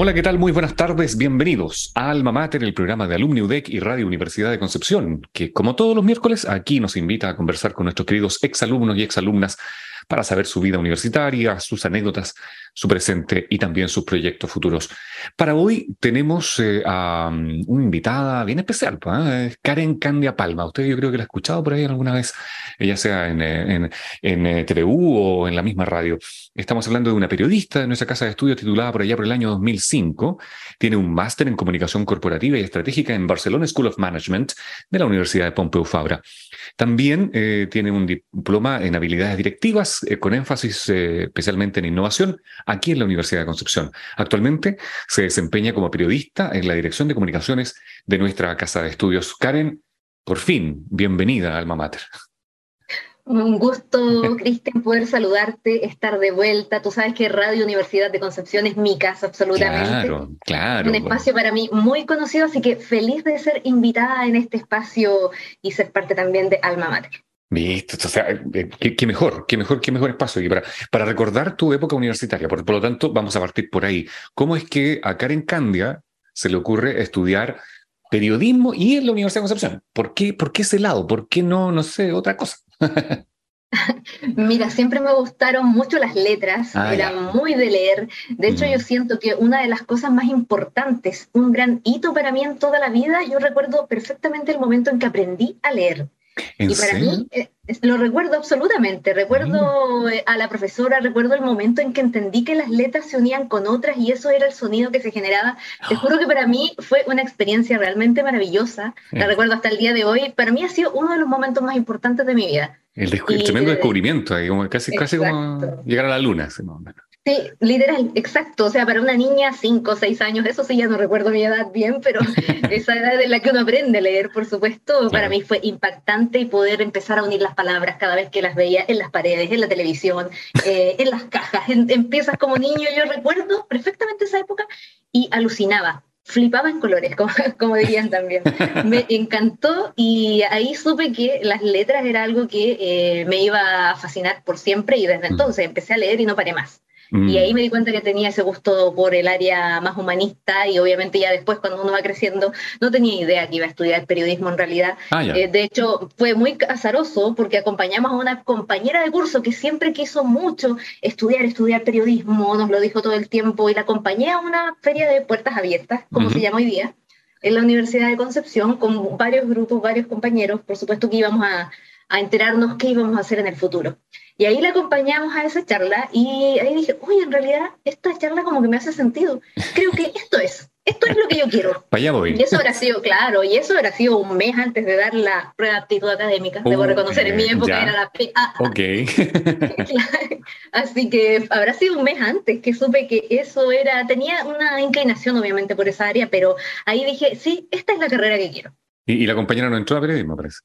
Hola, ¿qué tal? Muy buenas tardes. Bienvenidos a Alma Mater, el programa de Alumni UDEC y Radio Universidad de Concepción, que como todos los miércoles aquí nos invita a conversar con nuestros queridos exalumnos y exalumnas para saber su vida universitaria, sus anécdotas, su presente y también sus proyectos futuros. Para hoy tenemos eh, a um, una invitada bien especial, ¿eh? Karen Candia Palma. Usted yo creo que la ha escuchado por ahí alguna vez, ya sea en, en, en TVU o en la misma radio. Estamos hablando de una periodista de nuestra casa de estudios titulada por allá por el año 2005. Tiene un máster en comunicación corporativa y estratégica en Barcelona School of Management de la Universidad de Pompeu Fabra. También eh, tiene un diploma en habilidades directivas con énfasis especialmente en innovación aquí en la Universidad de Concepción. Actualmente se desempeña como periodista en la Dirección de Comunicaciones de nuestra Casa de Estudios. Karen, por fin, bienvenida a Alma Mater. Un gusto, Cristian, poder saludarte, estar de vuelta. Tú sabes que Radio Universidad de Concepción es mi casa, absolutamente. Claro, claro. Un espacio para mí muy conocido, así que feliz de ser invitada en este espacio y ser parte también de Alma Mater. Listo, o sea, eh, qué, mejor, qué mejor, qué mejor espacio. Y para, para recordar tu época universitaria, por, por, lo tanto, vamos a partir por ahí. ¿Cómo es que a Karen Candia se le ocurre estudiar periodismo y en la Universidad de Concepción? ¿Por qué, por qué ese lado? ¿Por qué no, no sé, otra cosa? Mira, siempre me gustaron mucho las letras, ah, era muy de leer. De hecho, yo siento que una de las cosas más importantes, un gran hito para mí en toda la vida, yo recuerdo perfectamente el momento en que aprendí a leer y para mí eh, lo recuerdo absolutamente. Recuerdo eh, a la profesora, recuerdo el momento en que entendí que las letras se unían con otras y eso era el sonido que se generaba. Te juro que para mí fue una experiencia realmente maravillosa. La recuerdo hasta el día de hoy. Para mí ha sido uno de los momentos más importantes de mi vida. El, tremendo descubrimiento, casi, casi como llegar a la luna. Sí, literal, exacto. O sea, para una niña, cinco o seis años, eso sí, ya no recuerdo mi edad bien, pero esa edad en la que uno aprende a leer, por supuesto, para mí fue impactante y poder empezar a unir las palabras cada vez que las veía en las paredes, en la televisión, eh, en las cajas. empiezas como niño, yo recuerdo perfectamente esa época y alucinaba flipaba en colores, como, como, dirían también. Me encantó y ahí supe que las letras era algo que eh, me iba a fascinar por siempre y desde mm. entonces empecé a leer y no paré más. Y mm. ahí me di cuenta que tenía ese gusto por el área más humanista y obviamente ya después cuando uno va creciendo no tenía idea que iba a estudiar periodismo en realidad. Ah, eh, de hecho, fue muy azaroso porque acompañamos a una compañera de curso que siempre quiso mucho estudiar, estudiar periodismo, nos lo dijo todo el tiempo y la acompañé a una feria de puertas abiertas, como se llama hoy día, en la Universidad de Concepción con varios grupos, varios compañeros, por supuesto que íbamos a, a enterarnos qué íbamos a hacer en el futuro. Y ahí le acompañamos a esa charla y ahí dije, uy, en realidad esta charla como que me hace sentido. Creo que esto es, esto es lo que yo quiero. Vaya voy. Y eso habrá sido, claro, y eso habrá sido un mes antes de dar la prueba de aptitud académica. Debo reconocer, en mi época era la PA. Ok. Así que habrá sido un mes antes que supe que eso era, tenía una inclinación obviamente por esa área, pero ahí dije, sí, esta es la carrera que quiero. Y, y la compañera no entró a periodismo, parece.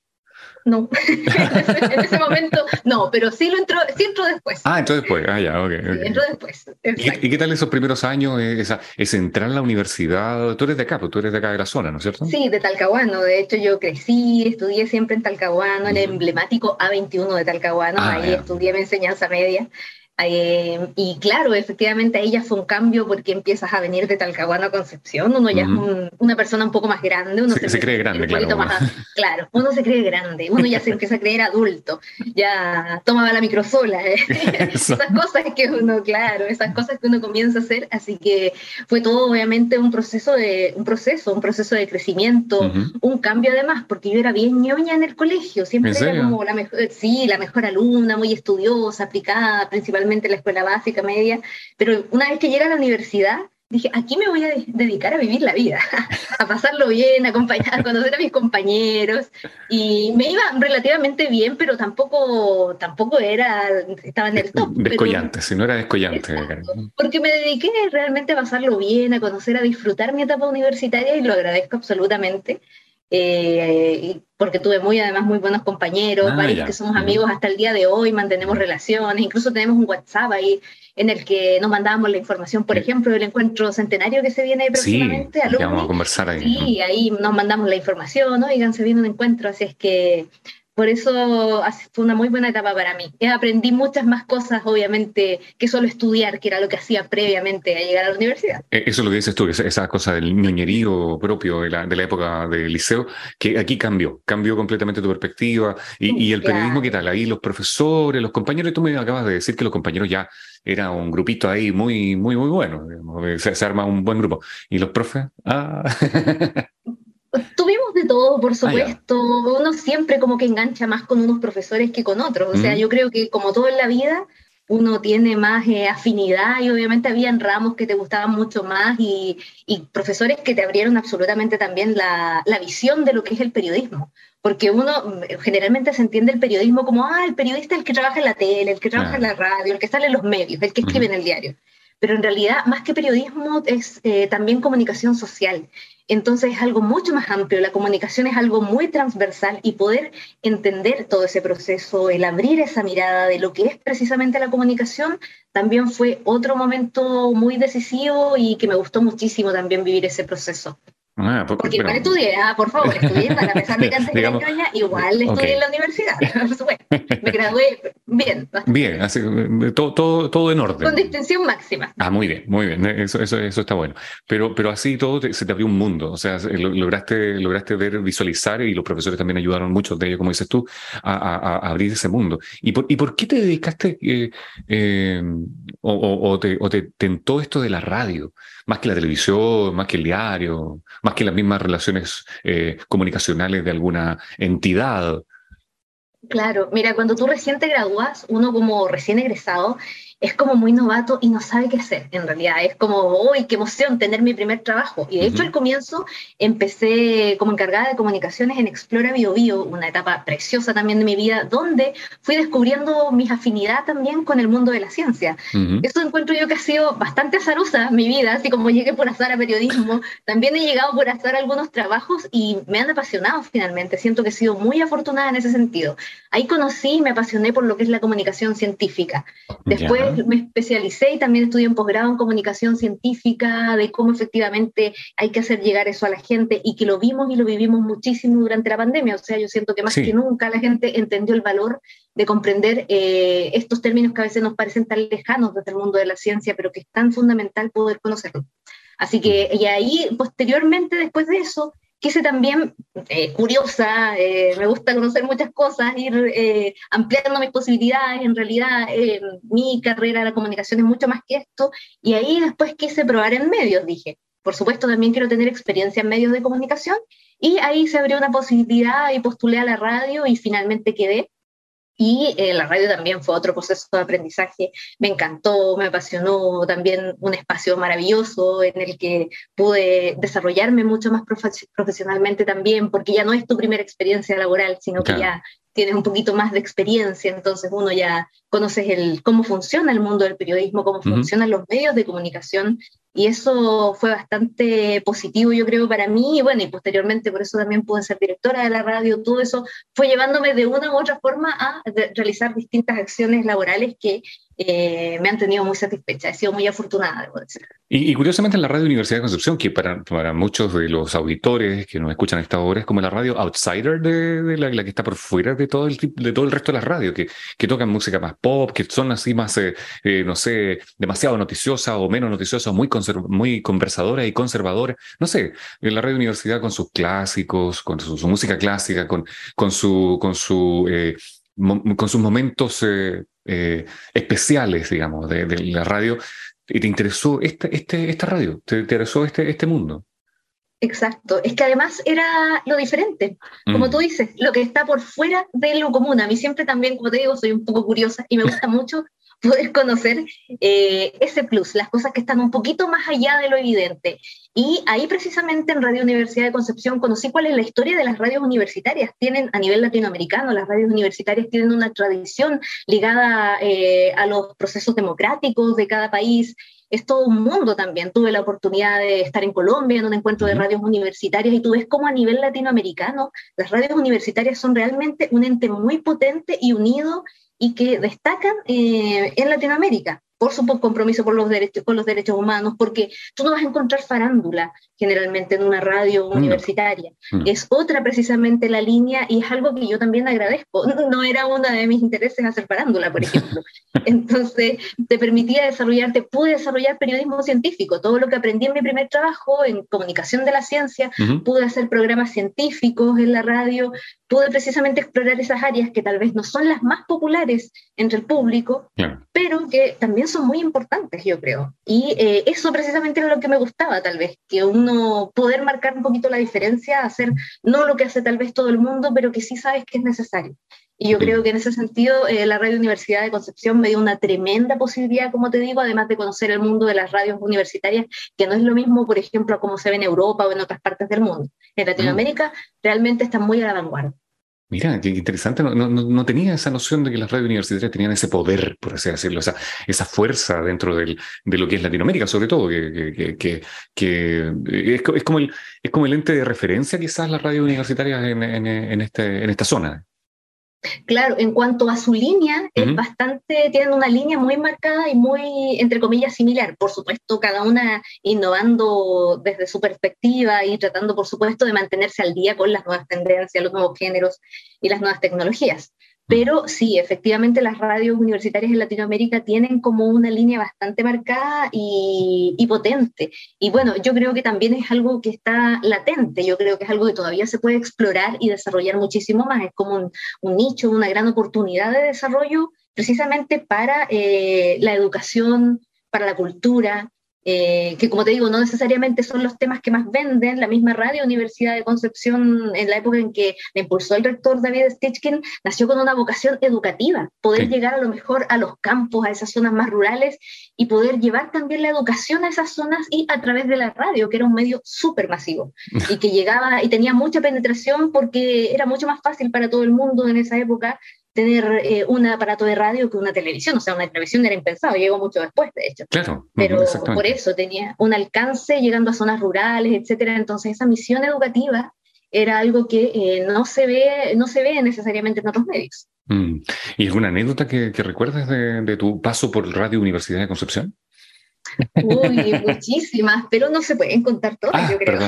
No, en ese momento no, pero sí lo entró, sí entró después. Ah, entró después, ah, ya, ok. entró después. ¿Y, qué tal esos primeros años, eh, esa, ese entrar en la universidad? Tú eres de acá, pues tú eres de acá de la zona, ¿no es cierto? Sí, de Talcahuano. De hecho, yo crecí, estudié siempre en Talcahuano, en el emblemático A21 de Talcahuano. Ah, ahí estudié mi enseñanza media. Eh, y claro, efectivamente ahí ya fue un cambio porque empiezas a venir de Talcahuano a Concepción, uno ya es una persona un poco más grande, uno se, cree grande, claro. claro, uno se cree grande, uno ya se empieza a creer adulto, ya tomaba la microsola, ¿eh? esas cosas que uno, claro, esas cosas que uno comienza a hacer, así que fue todo obviamente un proceso de, un proceso, un proceso de crecimiento, un cambio además, porque yo era bien ñoña en el colegio, siempre era como la mejor, sí, la mejor alumna, muy estudiosa, aplicada, principalmente la escuela básica, media, pero una vez que llega a la universidad, dije, aquí me voy a dedicar a vivir la vida, a pasarlo bien, a, acompañar, a conocer a mis compañeros. Y me iba relativamente bien, pero tampoco, tampoco era, estaba en el top. Descollante, si no era descollante. porque me dediqué realmente a pasarlo bien, a conocer, a disfrutar mi etapa universitaria y lo agradezco absolutamente. Eh, porque tuve muy, además, muy buenos compañeros, ah, varios que somos amigos hasta el día de hoy, mantenemos relaciones, incluso tenemos un WhatsApp ahí en el que nos mandábamos la información, por ejemplo, del encuentro centenario que se viene próximamente. Sí, vamos a conversar ahí. Sí, ahí nos mandamos la información, oigan, se viene un encuentro, así es que por eso fue una muy buena etapa para mí. Aprendí muchas más cosas, obviamente, que solo estudiar, que era lo que hacía previamente a llegar a la universidad. Eh, eso es lo que dices tú, esa cosa del ñoñerío propio de la, de la época del liceo, que aquí cambió, cambió completamente tu perspectiva. Y, el periodismo, ¿qué tal? Ahí los profesores, los compañeros, tú me acabas de decir que los compañeros ya era un grupito ahí muy, muy, muy bueno. Se, se, arma un buen grupo. ¿Y los profes? Ah. Tuvimos de todo, por ah, supuesto. Uno siempre como que engancha más con unos profesores que con otros. O sea, yo creo que como todo en la vida, uno tiene más eh, afinidad y obviamente habían ramos que te gustaban mucho más y, profesores que te abrieron absolutamente también la, la, visión de lo que es el periodismo. Porque uno mm, generalmente se entiende el periodismo como, ah, el periodista es el que trabaja en la tele, el que trabaja en la radio, el que sale en los medios, el que escribe en el diario pero en realidad más que periodismo es eh, también comunicación social. Entonces es algo mucho más amplio, la comunicación es algo muy transversal y poder entender todo ese proceso, el abrir esa mirada de lo que es precisamente la comunicación, también fue otro momento muy decisivo y que me gustó muchísimo también vivir ese proceso. Ah, porque, porque igual estudié, ah, por favor, estudié para pesar de que antes Digamos, era igual estudié en la universidad, Me gradué bien. Bien, así, todo, todo, todo en orden. Con distinción máxima. Ah, muy bien, muy bien, eso, eso, eso está bueno. Pero, pero así todo se te abrió un mundo, o sea, lograste, lograste ver, visualizar y los profesores también ayudaron mucho de ellos, como dices tú, a, a, a abrir ese mundo. ¿Y por, ¿Y por qué te dedicaste eh, eh, o, o, o, te, o te tentó esto de la radio? más que la televisión, más que el diario, más que las mismas relaciones eh, comunicacionales de alguna entidad. Claro, mira, cuando tú recién te gradúas, uno como recién egresado, es como muy novato y no sabe qué hacer, en realidad. Es como, uy, qué emoción tener mi primer trabajo. Y de hecho, al comienzo empecé como encargada de comunicaciones en Explora Bio Bio, una etapa preciosa también de mi vida, donde fui descubriendo mis afinidad también con el mundo de la ciencia. Eso encuentro yo que ha sido bastante azarosa mi vida, así como llegué por azar a periodismo, también he llegado por azar a algunos trabajos y me han apasionado finalmente. Siento que he sido muy afortunada en ese sentido. Ahí conocí y me apasioné por lo que es la comunicación científica. Después me especialicé y también estudié un posgrado en comunicación científica, de cómo efectivamente hay que hacer llegar eso a la gente y que lo vimos y lo vivimos muchísimo durante la pandemia. O sea, yo siento que más que nunca la gente entendió el valor de comprender eh, estos términos que a veces nos parecen tan lejanos desde el mundo de la ciencia, pero que es tan fundamental poder conocerlos. Así que, y ahí, posteriormente, después de eso, quise también, eh, curiosa, eh, me gusta conocer muchas cosas, ir eh, ampliando mis posibilidades, en realidad mi carrera de la comunicación es mucho más que esto, y ahí después quise probar en medios, dije, por supuesto también quiero tener experiencia en medios de comunicación, y ahí se abrió una posibilidad y postulé a la radio y finalmente quedé. Y eh, la radio también fue otro proceso de aprendizaje. Me encantó, me apasionó, también un espacio maravilloso en el que pude desarrollarme mucho más profesionalmente también, porque ya no es tu primera experiencia laboral, sino que ya tienes un poquito más de experiencia, entonces uno ya conoces el, cómo funciona el mundo del periodismo, cómo funcionan los medios de comunicación, y eso fue bastante positivo, yo creo, para mí, y bueno, y posteriormente por eso también pude ser directora de la radio, todo eso fue llevándome de una u otra forma a realizar distintas acciones laborales que eh, me han tenido muy satisfecha, he sido muy afortunada, debo decir. Y, curiosamente en la radio Universidad de Concepción, que para, para, muchos de los auditores que nos escuchan esta hora es como la radio outsider de, la, que está por fuera de todo el, de todo el resto de las radios, que, que tocan música más pop, que son así más, eh, eh, no sé, demasiado noticiosa o menos noticiosa, muy, muy conversadora y conservadora. No sé, en la radio universidad con sus clásicos, con su, música clásica, con, con su... Con su con sus momentos eh, especiales, digamos, de, la radio, y te interesó este, este, esta radio, te interesó este, este mundo. Exacto, es que además era lo diferente, como mm. tú dices, lo que está por fuera de lo común. A mí siempre también, como te digo, soy un poco curiosa y me gusta mucho poder conocer eh, ese plus, las cosas que están un poquito más allá de lo evidente. Y ahí precisamente en Radio Universidad de Concepción conocí cuál es la historia de las radios universitarias. Tienen a nivel latinoamericano, las radios universitarias tienen una tradición ligada eh, a los procesos democráticos de cada país, es todo un mundo también. Tuve la oportunidad de estar en Colombia en un encuentro de radios universitarias y tú ves cómo a nivel latinoamericano las radios universitarias son realmente un ente muy potente y unido y que destacan eh, en Latinoamérica por su compromiso por los derechos, con los derechos humanos, porque tú no vas a encontrar farándula generalmente en una radio universitaria. Mm. Es otra precisamente la línea y es algo que yo también agradezco. No era uno de mis intereses hacer farándula, por ejemplo. Entonces, te permitía desarrollarte, pude desarrollar periodismo científico, todo lo que aprendí en mi primer trabajo en comunicación de la ciencia, pude hacer programas científicos en la radio, pude precisamente explorar esas áreas que tal vez no son las más populares entre el público, pero que también son muy importantes, yo creo. Y eh, eso precisamente era lo que me gustaba, tal vez, que uno poder marcar un poquito la diferencia, hacer no lo que hace tal vez todo el mundo, pero que sí sabes que es necesario. Y yo creo que en ese sentido eh, la Radio Universidad de Concepción me dio una tremenda posibilidad, como te digo, además de conocer el mundo de las radios universitarias, que no es lo mismo, por ejemplo, como se ve en Europa o en otras partes del mundo. En Latinoamérica realmente están muy a la vanguardia. Mira, qué interesante. No, tenía esa noción de que las radios universitarias tenían ese poder, por así decirlo, esa, fuerza dentro de lo que es Latinoamérica, sobre todo, que, es, como el, es como el ente de referencia quizás las radios universitarias en, este, en esta zona. Claro, en cuanto a su línea, es bastante, tienen una línea muy marcada y muy, entre comillas, similar. Por supuesto, cada una innovando desde su perspectiva y tratando, por supuesto, de mantenerse al día con las nuevas tendencias, los nuevos géneros y las nuevas tecnologías. Pero sí, efectivamente las radios universitarias en Latinoamérica tienen como una línea bastante marcada y, potente. Y bueno, yo creo que también es algo que está latente, yo creo que es algo que todavía se puede explorar y desarrollar muchísimo más. Es como un, nicho, una gran oportunidad de desarrollo precisamente para eh, la educación, para la cultura, eh, que como te digo, no necesariamente son los temas que más venden. La misma Radio Universidad de Concepción, en la época en que la impulsó el rector David Stichkin, nació con una vocación educativa, poder llegar a lo mejor a los campos, a esas zonas más rurales y poder llevar también la educación a esas zonas y a través de la radio, que era un medio súper masivo y que llegaba y tenía mucha penetración porque era mucho más fácil para todo el mundo en esa época tener eh, un aparato de radio que una televisión, o sea, una televisión era impensado, llegó mucho después, de hecho. Claro. Pero por eso tenía un alcance llegando a zonas rurales, etcétera. Entonces, esa misión educativa era algo que eh, no, se ve, no se ve necesariamente en otros medios. Mm. ¿Y alguna anécdota que, que recuerdes de, de, tu paso por Radio Universidad de Concepción? Uy, muchísimas, pero no se pueden contar todas, ah, yo creo.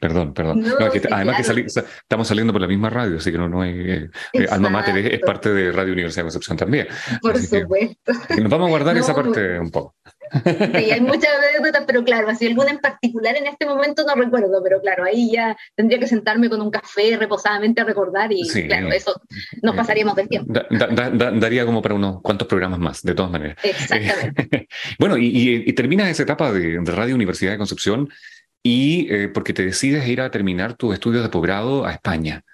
Perdón, perdón, además que estamos saliendo por la misma radio, así que no, no hay. Eh, eh, Alma Mater es, parte de Radio Universidad de Concepción también. Por supuesto. nos vamos a guardar esa parte un poco. Sí, hay muchas anécdotas, pero claro, así alguna en particular en este momento no recuerdo, pero claro, ahí ya tendría que sentarme con un café reposadamente a recordar y claro, eso nos pasaríamos del tiempo. daría como para unos cuantos programas más, de todas maneras. Exactamente. bueno, y, terminas esa etapa de, Radio Universidad de Concepción y eh, porque te decides ir a terminar tus estudios de posgrado a España.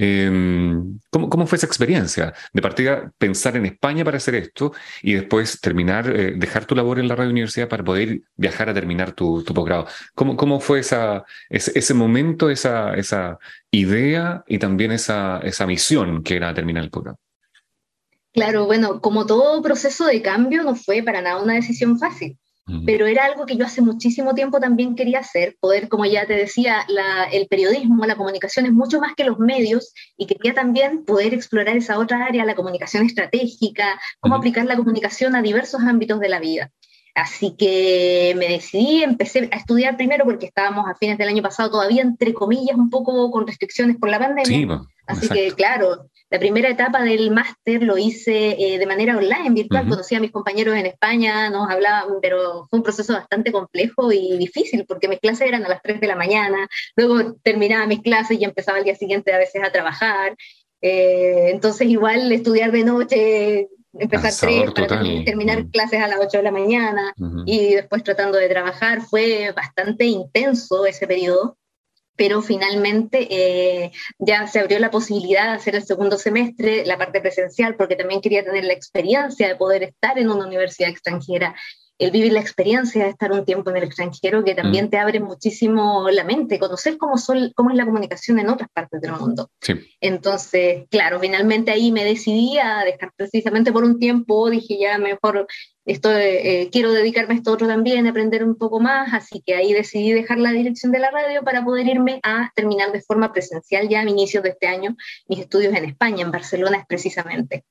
Em, ¿cómo, ¿cómo, fue esa experiencia? De partida, pensar en España para hacer esto y después terminar, eh, dejar tu labor en la radio universidad para poder viajar a terminar tu, tu posgrado. ¿Cómo, ¿Cómo, fue esa, ese, ese, momento, esa, esa idea y también esa, esa misión que era terminar el posgrado? Claro, bueno, como todo proceso de cambio, no fue para nada una decisión fácil pero era algo que yo hace muchísimo tiempo también quería hacer, poder, como ya te decía, el periodismo, la comunicación es mucho más que los medios y quería también poder explorar esa otra área, la comunicación estratégica, cómo aplicar la comunicación a diversos ámbitos de la vida. Así que me decidí, empecé a estudiar primero porque estábamos a fines del año pasado todavía, entre comillas, un poco con restricciones por la pandemia. Así que, claro, la primera etapa del máster lo hice eh, de manera online, virtual. Conocí a mis compañeros en España, nos hablaban, pero fue un proceso bastante complejo y difícil porque mis clases eran a las 3 de la mañana, luego terminaba mis clases y empezaba el día siguiente a veces a trabajar. Eh, entonces, igual estudiar de noche, empezar tres para terminar clases a las 8 de la mañana y después tratando de trabajar, fue bastante intenso ese periodo. Pero finalmente eh, ya se abrió la posibilidad de hacer el segundo semestre, la parte presencial, porque también quería tener la experiencia de poder estar en una universidad extranjera el vivir la experiencia de estar un tiempo en el extranjero, que también mm. te abre muchísimo la mente, conocer cómo, son, cómo es la comunicación en otras partes del mundo. Entonces, claro, finalmente ahí me decidí a dejar precisamente por un tiempo, dije ya mejor esto, eh, quiero dedicarme a esto otro también, aprender un poco más, así que ahí decidí dejar la dirección de la radio para poder irme a terminar de forma presencial ya a inicios de este año mis estudios en España, en Barcelona precisamente.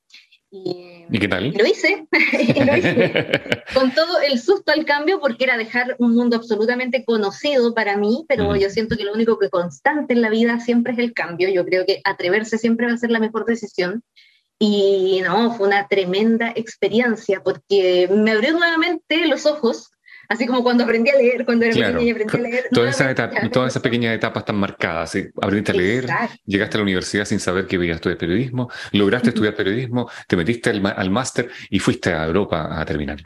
Y, qué tal? Lo hice, lo hice. con todo el susto al cambio, porque era dejar un mundo absolutamente conocido para mí, pero yo siento que lo único que constante en la vida siempre es el cambio. Yo creo que atreverse siempre va a ser la mejor decisión. Y no, fue una tremenda experiencia, porque me abrió nuevamente los ojos Así como cuando aprendí a leer, cuando era pequeña y aprendí a leer. Todas esas, todas esas pequeñas etapas están marcadas. Aprendiste a leer, llegaste a la universidad sin saber que ibas a estudiar periodismo, lograste estudiar periodismo, te metiste al, al máster y fuiste a Europa a terminar.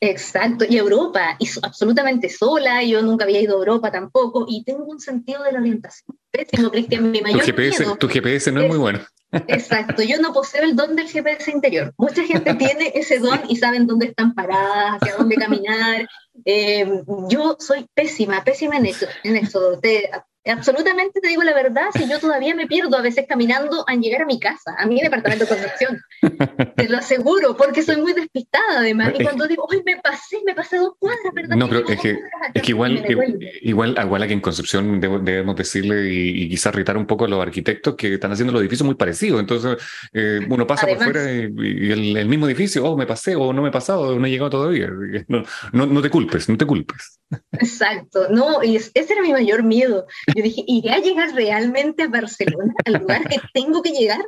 Exacto, y Europa, y absolutamente sola, yo nunca había ido a Europa tampoco, y tengo un sentido de la orientación pésimo, Cristian, mi mayor tu GPS, Tu GPS no es, muy bueno. Exacto, yo no poseo el don del GPS interior. Mucha gente tiene ese don y saben dónde están paradas, hacia dónde caminar. Eh, yo soy pésima, pésima en eso. En eso. Te, absolutamente te digo la verdad, si yo todavía me pierdo a veces caminando a llegar a mi casa, a mi departamento de construcción. te lo aseguro, porque soy muy despistada además. Y cuando digo, hoy me pasé, me pasé dos cuadras, ¿verdad? No, pero es que, es que igual, igual, igual aquí en Concepción debemos decirle y, quizás retar un poco a los arquitectos que están haciendo los edificios muy parecidos. Entonces, eh, uno pasa por fuera y, el, mismo edificio, oh, me pasé, o no me he pasado, no he llegado todavía. No, no, no te culpes, no te culpes. Exacto, no, ese era mi mayor miedo. Yo dije, ¿iré a llegar realmente a Barcelona, al lugar que tengo que llegar?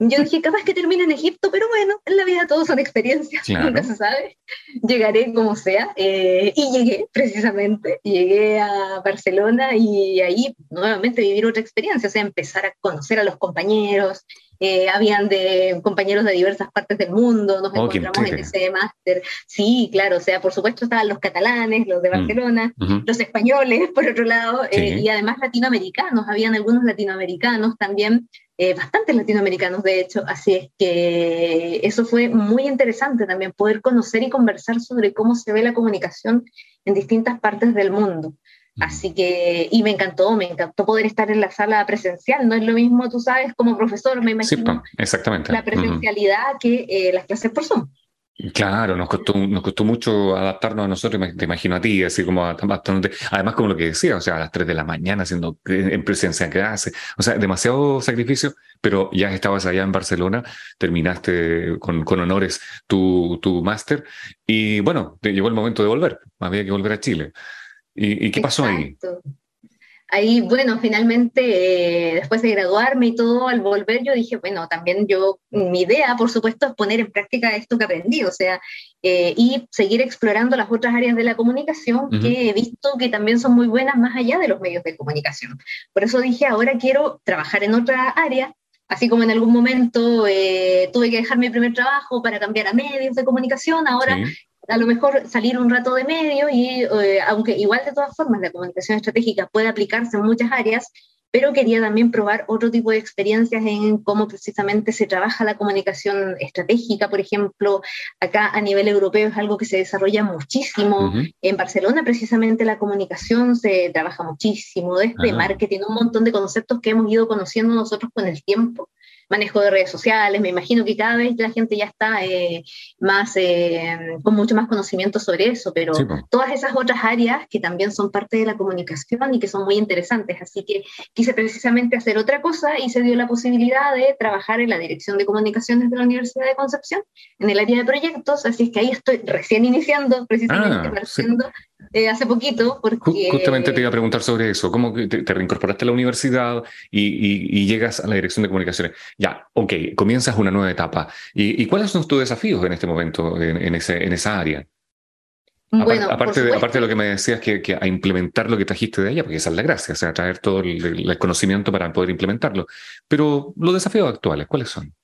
Yo dije, capaz que termine en Egipto, pero bueno, en la vida todo son experiencias, nunca se sabe. Llegaré como sea. Eh, y llegué, precisamente, llegué a Barcelona y ahí nuevamente vivir otra experiencia, o sea, empezar a conocer a los compañeros, eh, habían de compañeros de diversas partes del mundo, nos oh, encontramos en ese máster. Sí, claro, o sea, por supuesto estaban los catalanes, los de mm, Barcelona, los españoles, por otro lado, eh, y además latinoamericanos, habían algunos latinoamericanos también, eh, bastantes latinoamericanos de hecho, así es que eso fue muy interesante también, poder conocer y conversar sobre cómo se ve la comunicación en distintas partes del mundo. Así que, y me encantó, me encantó poder estar en la sala presencial. No es lo mismo, tú sabes, como profesor, me imagino. Sí, exactamente. La presencialidad que eh, las clases por Zoom. Claro, nos costó, nos costó mucho adaptarnos a nosotros, te imagino a ti, así como adaptándote. Además, como lo que decía, o sea, a las 3 de la mañana haciendo en presencia en clase. O sea, demasiado sacrificio, pero ya estabas allá en Barcelona, terminaste con, con honores tu, tu máster y bueno, te llegó el momento de volver. Había que volver a Chile. ¿Y, qué pasó ahí? Ahí, bueno, finalmente, eh, después de graduarme y todo, al volver yo dije, bueno, también yo, mi idea, por supuesto, es poner en práctica esto que aprendí, o sea, eh, y seguir explorando las otras áreas de la comunicación que he visto que también son muy buenas más allá de los medios de comunicación. Por eso dije, ahora quiero trabajar en otra área, así como en algún momento eh, tuve que dejar mi primer trabajo para cambiar a medios de comunicación, ahora a lo mejor salir un rato de medio y eh, aunque igual de todas formas la comunicación estratégica puede aplicarse en muchas áreas, pero quería también probar otro tipo de experiencias en cómo precisamente se trabaja la comunicación estratégica, por ejemplo, acá a nivel europeo es algo que se desarrolla muchísimo, en Barcelona precisamente la comunicación se trabaja muchísimo, desde marketing, un montón de conceptos que hemos ido conociendo nosotros con el tiempo manejo de redes sociales, me imagino que cada vez la gente ya está eh, más, eh, con mucho más conocimiento sobre eso, pero todas esas otras áreas que también son parte de la comunicación y que son muy interesantes, así que quise precisamente hacer otra cosa y se dio la posibilidad de trabajar en la Dirección de Comunicaciones de la Universidad de Concepción, en el área de proyectos, así es que ahí estoy recién iniciando, precisamente, ah, eh, hace poquito, porque... Justamente te iba a preguntar sobre eso, ¿cómo te, te reincorporaste a la universidad y, llegas a la dirección de comunicaciones? Ya, ok, comienzas una nueva etapa. ¿Y, cuáles son tus desafíos en este momento en, ese, en esa área? Bueno, aparte, de, aparte de lo que me decías, que, que, a implementar lo que trajiste de ella, porque esa es la gracia, o sea, traer todo el conocimiento para poder implementarlo. Pero los desafíos actuales, ¿cuáles son?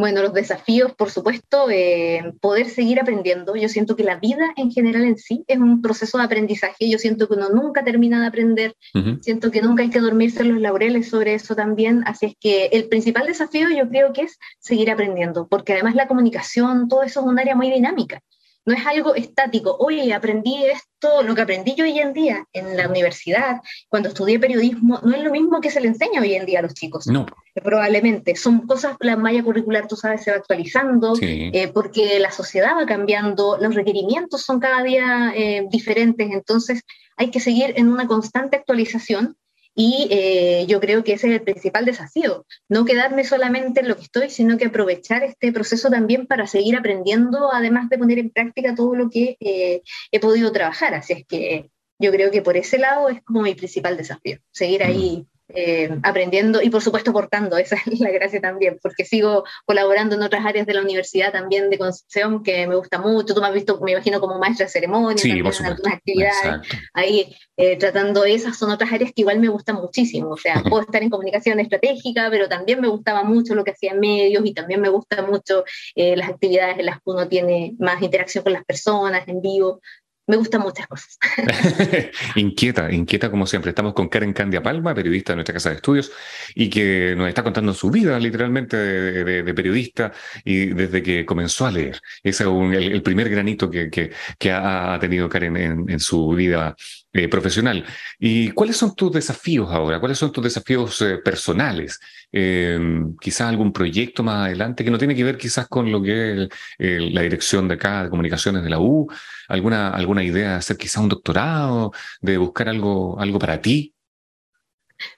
Bueno, los desafíos, por supuesto, eh, poder seguir aprendiendo. Yo siento que la vida en general en sí es un proceso de aprendizaje. Yo siento que uno nunca termina de aprender. Siento que nunca hay que dormirse en los laureles sobre eso también. Así es que el principal desafío yo creo que es seguir aprendiendo, porque además la comunicación, todo eso es un área muy dinámica no es algo estático. Oye, aprendí esto, lo que aprendí yo hoy en día en la universidad, cuando estudié periodismo, no es lo mismo que se le enseña hoy en día a los chicos. No. Probablemente. Son cosas, la malla curricular, tú sabes, se va actualizando, eh, porque la sociedad va cambiando, los requerimientos son cada día eh, diferentes, entonces hay que seguir en una constante actualización y eh, yo creo que ese es el principal desafío, no quedarme solamente en lo que estoy, sino que aprovechar este proceso también para seguir aprendiendo, además de poner en práctica todo lo que eh, he podido trabajar. Así es que yo creo que por ese lado es como mi principal desafío, seguir ahí eh, aprendiendo y por supuesto aportando, esa es la gracia también, porque sigo colaborando en otras áreas de la universidad también de Concepción que me gusta mucho, tú me has visto, me imagino, como maestra de ceremonia, en algunas actividades, ahí eh, tratando esas, son otras áreas que igual me gustan muchísimo, o sea, puedo estar en comunicación estratégica, pero también me gustaba mucho lo que hacía en medios y también me gustan mucho eh, las actividades en las que uno tiene más interacción con las personas en vivo, me gustan muchas cosas. inquieta, inquieta como siempre. Estamos con Karen Candia Palma, periodista de nuestra casa de estudios, y que nos está contando su vida literalmente de, periodista y desde que comenzó a leer. Es el, primer granito que, ha tenido Karen en, en su vida eh, profesional. ¿Y cuáles son tus desafíos ahora? ¿Cuáles son tus desafíos eh, personales? Eh, quizás algún proyecto más adelante que no tiene que ver quizás con lo que es la dirección de acá de comunicaciones de la U, alguna, alguna idea de hacer quizás un doctorado, de buscar algo, algo para ti.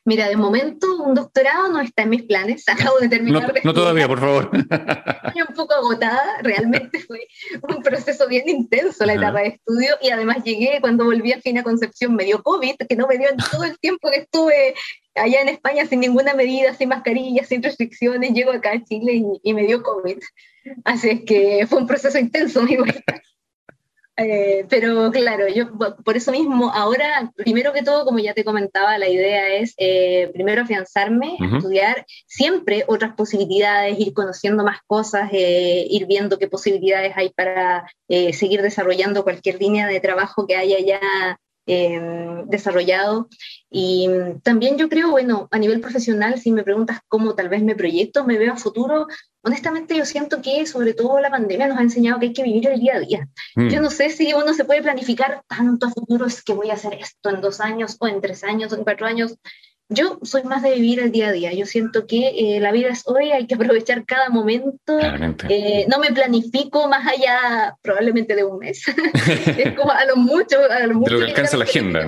Mira, de momento un doctorado no está en mis planes, acabo de terminar. No, no todavía, por favor. Estoy un poco agotada, realmente fue un proceso bien intenso la etapa de estudio y además llegué cuando volví a Fina Concepción, me dio COVID, que no me dio en todo el tiempo que estuve allá en España sin ninguna medida, sin mascarilla, sin restricciones, llego acá a Chile y, y me dio COVID. Así es que fue un proceso intenso mi vuelta. Eh, pero claro, yo por eso mismo, ahora, primero que todo, como ya te comentaba, la idea es eh, primero afianzarme, estudiar siempre otras posibilidades, ir conociendo más cosas, eh, ir viendo qué posibilidades hay para seguir desarrollando cualquier línea de trabajo que haya ya Em, desarrollado. Y también yo creo, bueno, a nivel profesional, si me preguntas cómo tal vez me proyecto, me veo a futuro, honestamente yo siento que sobre todo la pandemia nos ha enseñado que hay que vivir el día a día. Mm. Yo no sé si uno se puede planificar tanto a futuro, es que voy a hacer esto en dos años o en tres años o en cuatro años. Yo soy más de vivir el día a día. Yo siento que eh, la vida es hoy, hay que aprovechar cada momento. Eh, no me planifico más allá probablemente de un mes. es como a lo mucho. A lo mucho que alcanza la agenda.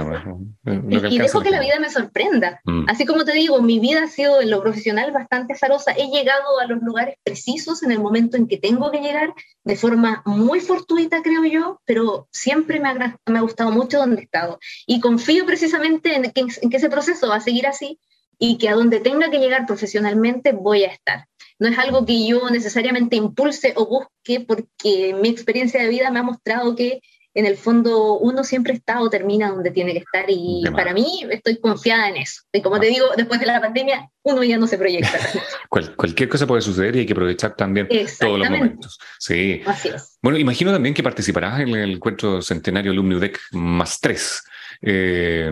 y, dejo que la vida me sorprenda. Mm. Así como te digo, mi vida ha sido en lo profesional bastante azarosa. He llegado a los lugares precisos en el momento en que tengo que llegar, de forma muy fortuita, creo yo, pero siempre me ha, me ha gustado mucho donde he estado. Y confío precisamente en que, en que ese proceso va a seguir así y que a donde tenga que llegar profesionalmente voy a estar. No es algo que yo necesariamente impulse o busque porque mi experiencia de vida me ha mostrado que en el fondo uno siempre está o termina donde tiene que estar y para mí estoy confiada en eso. Y como te digo, después de la pandemia uno ya no se proyecta. cualquier cosa puede suceder y hay que aprovechar también todos los momentos. Sí. Así es. Bueno, imagino también que participarás en el encuentro centenario Alumni UDEC más tres. Eh,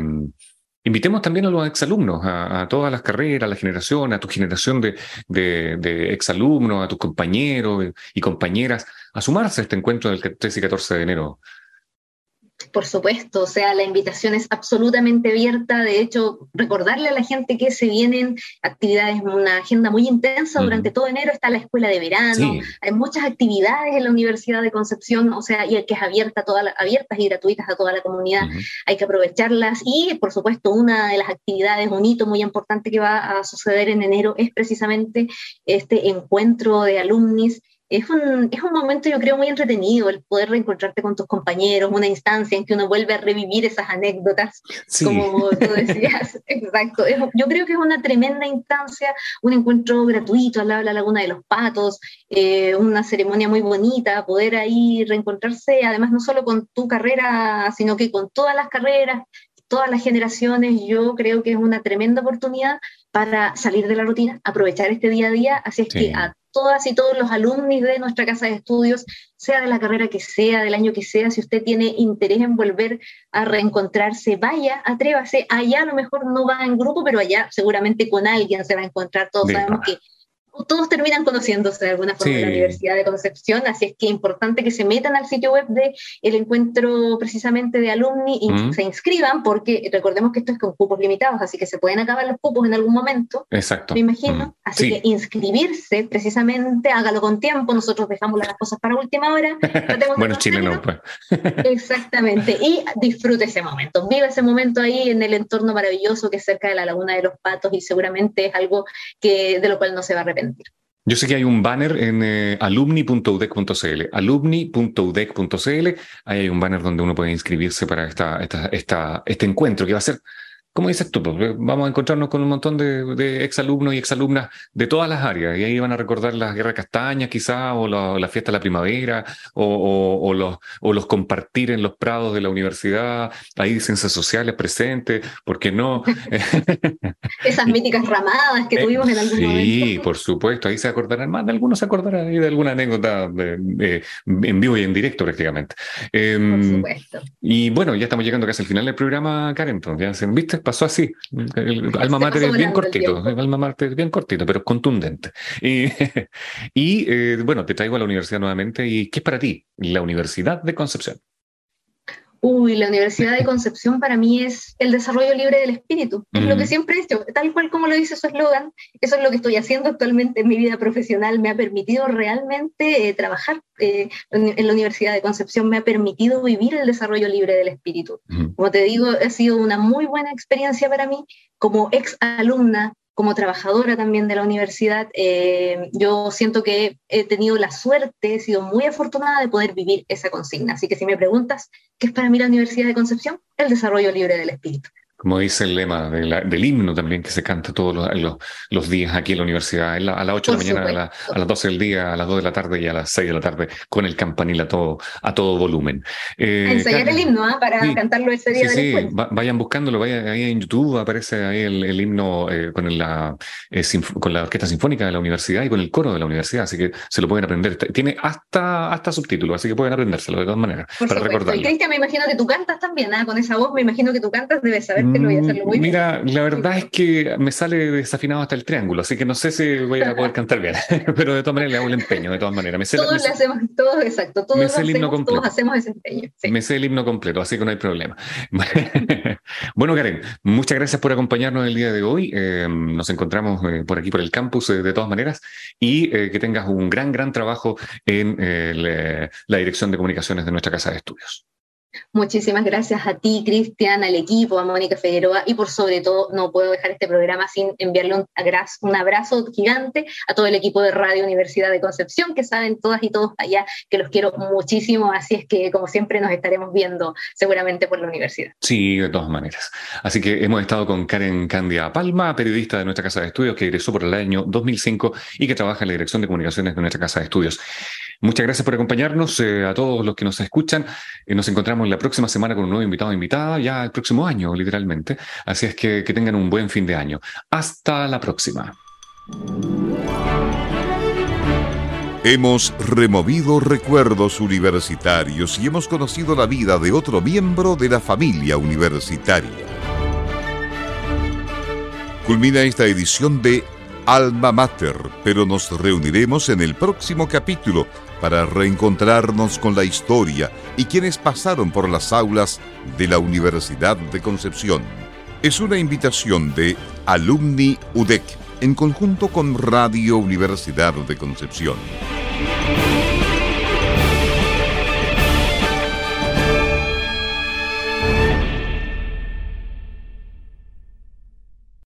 Invitemos también a los exalumnos, a, a, todas las carreras, a la generación, a tu generación de, de, de, exalumnos, a tus compañeros y compañeras, a sumarse a este encuentro del 13 y 14 de enero. Por supuesto, o sea, la invitación es absolutamente abierta. De hecho, recordarle a la gente que se vienen actividades, una agenda muy intensa durante todo enero. Está la escuela de verano, hay muchas actividades en la Universidad de Concepción, o sea, y que es abierta, toda abiertas y gratuitas a toda la comunidad. Hay que aprovecharlas. Y, por supuesto, una de las actividades, un hito muy importante que va a suceder en enero es precisamente este encuentro de alumnis es un, es un momento, yo creo, muy entretenido el poder reencontrarte con tus compañeros, una instancia en que uno vuelve a revivir esas anécdotas, como tú decías. Exacto. yo creo que es una tremenda instancia, un encuentro gratuito al lado de la Laguna de los Patos, eh, una ceremonia muy bonita, poder ahí reencontrarse, además no solo con tu carrera, sino que con todas las carreras, todas las generaciones, yo creo que es una tremenda oportunidad para salir de la rutina, aprovechar este día a día, así es que a todas y todos los alumnos de nuestra casa de estudios, sea de la carrera que sea, del año que sea, si usted tiene interés en volver a reencontrarse, vaya, atrévase, allá a lo mejor no va en grupo, pero allá seguramente con alguien se va a encontrar, todos sabemos que todos terminan conociéndose de alguna forma en la Universidad de Concepción, así es que es importante que se metan al sitio web del el encuentro precisamente de alumni y se inscriban, porque recordemos que esto es con cupos limitados, así que se pueden acabar los cupos en algún momento. Exacto. Me imagino. Así que inscribirse precisamente, hágalo con tiempo, nosotros dejamos las cosas para última hora. bueno, chileno, pues. Exactamente, y disfrute ese momento, vive ese momento ahí en el entorno maravilloso que es cerca de la Laguna de los Patos y seguramente es algo que, de lo cual no se va a arrepentir. Yo sé que hay un banner en eh, alumni.udec.cl, alumni.udec.cl, ahí hay un banner donde uno puede inscribirse para esta, este encuentro que va a ser como dices tú, pues, eh, vamos a encontrarnos con un montón de, de exalumnos y exalumnas de todas las áreas, y ahí van a recordar las guerras castañas quizá, o la, fiesta de la primavera, o, los, o los compartir en los prados de la universidad, ahí ciencias sociales presentes, ¿por qué no? Esas míticas ramadas que tuvimos en algún momento. Sí, por supuesto, ahí se acordarán más, de algunos se acordarán de alguna anécdota en vivo y en directo prácticamente. Em, por supuesto. Y bueno, ya estamos llegando casi al final del programa, Karen, entonces, ¿ya ¿viste? Pasó así. El alma mater es bien cortito, el alma mater es bien cortito, pero contundente. Y, y eh, bueno, te traigo a la universidad nuevamente. ¿Y qué es para ti la Universidad de Concepción? Uy, la Universidad de Concepción para mí es el desarrollo libre del espíritu. Es lo que siempre he hecho, tal cual como lo dice su eslogan. Eso es lo que estoy haciendo actualmente en mi vida profesional. Me ha permitido realmente eh, trabajar eh, en, la Universidad de Concepción, me ha permitido vivir el desarrollo libre del espíritu. Como te digo, ha sido una muy buena experiencia para mí como ex alumna como trabajadora también de la universidad, eh, yo siento que he tenido la suerte, he sido muy afortunada de poder vivir esa consigna. Así que si me preguntas, ¿qué es para mí la Universidad de Concepción? El desarrollo libre del espíritu como dice el lema del himno también que se canta todos los, los, días aquí en la universidad, a las 8 de la mañana, a, las 12 del día, a las 2 de la tarde y a las 6 de la tarde, con el campanil a todo, a todo volumen. Eh, ensayar el himno ¿ah? para cantarlo ese día. Sí, sí. vayan buscándolo, vayan ahí en YouTube, aparece ahí el, himno eh, con, la, eh, con la Orquesta Sinfónica de la universidad y con el coro de la universidad, así que se lo pueden aprender. Tiene hasta, hasta subtítulos, así que pueden aprendérselo de todas maneras, para recordarlo. Y Cristian, me imagino que tú cantas también, ¿ah? con esa voz, me imagino que tú cantas, debes saber Mm, mira, la verdad es que me sale desafinado hasta el triángulo, así que no sé si voy a poder cantar bien, pero de todas maneras le hago el empeño, de todas maneras. todos le hacemos, todos, exacto, todos, hacemos, ese empeño. Me sé el himno completo, así que no hay problema. bueno, Karen, muchas gracias por acompañarnos el día de hoy. Eh, nos encontramos eh, por aquí, por el campus, eh, de todas maneras, y que tengas un gran, gran trabajo en la dirección de comunicaciones de nuestra casa de estudios. Muchísimas gracias a ti, Cristian, al equipo, a Mónica Figueroa y por sobre todo no puedo dejar este programa sin enviarle un abrazo, gigante a todo el equipo de Radio Universidad de Concepción, que saben todas y todos allá que los quiero muchísimo, así es que como siempre nos estaremos viendo seguramente por la universidad. Sí, de todas maneras. Así que hemos estado con Karen Candia Palma, periodista de nuestra Casa de Estudios, que egresó por el año 2005 y que trabaja en la Dirección de Comunicaciones de nuestra Casa de Estudios. Muchas gracias por acompañarnos, eh, a todos los que nos escuchan. Eh, nos encontramos la próxima semana con un nuevo invitado o invitada, ya el próximo año, literalmente. Así es que, que tengan un buen fin de año. Hasta la próxima. Hemos removido recuerdos universitarios y hemos conocido la vida de otro miembro de la familia universitaria. Culmina esta edición de Alma Mater, pero nos reuniremos en el próximo capítulo para reencontrarnos con la historia y quienes pasaron por las aulas de la Universidad de Concepción. Es una invitación de Alumni UDEC en conjunto con Radio Universidad de Concepción.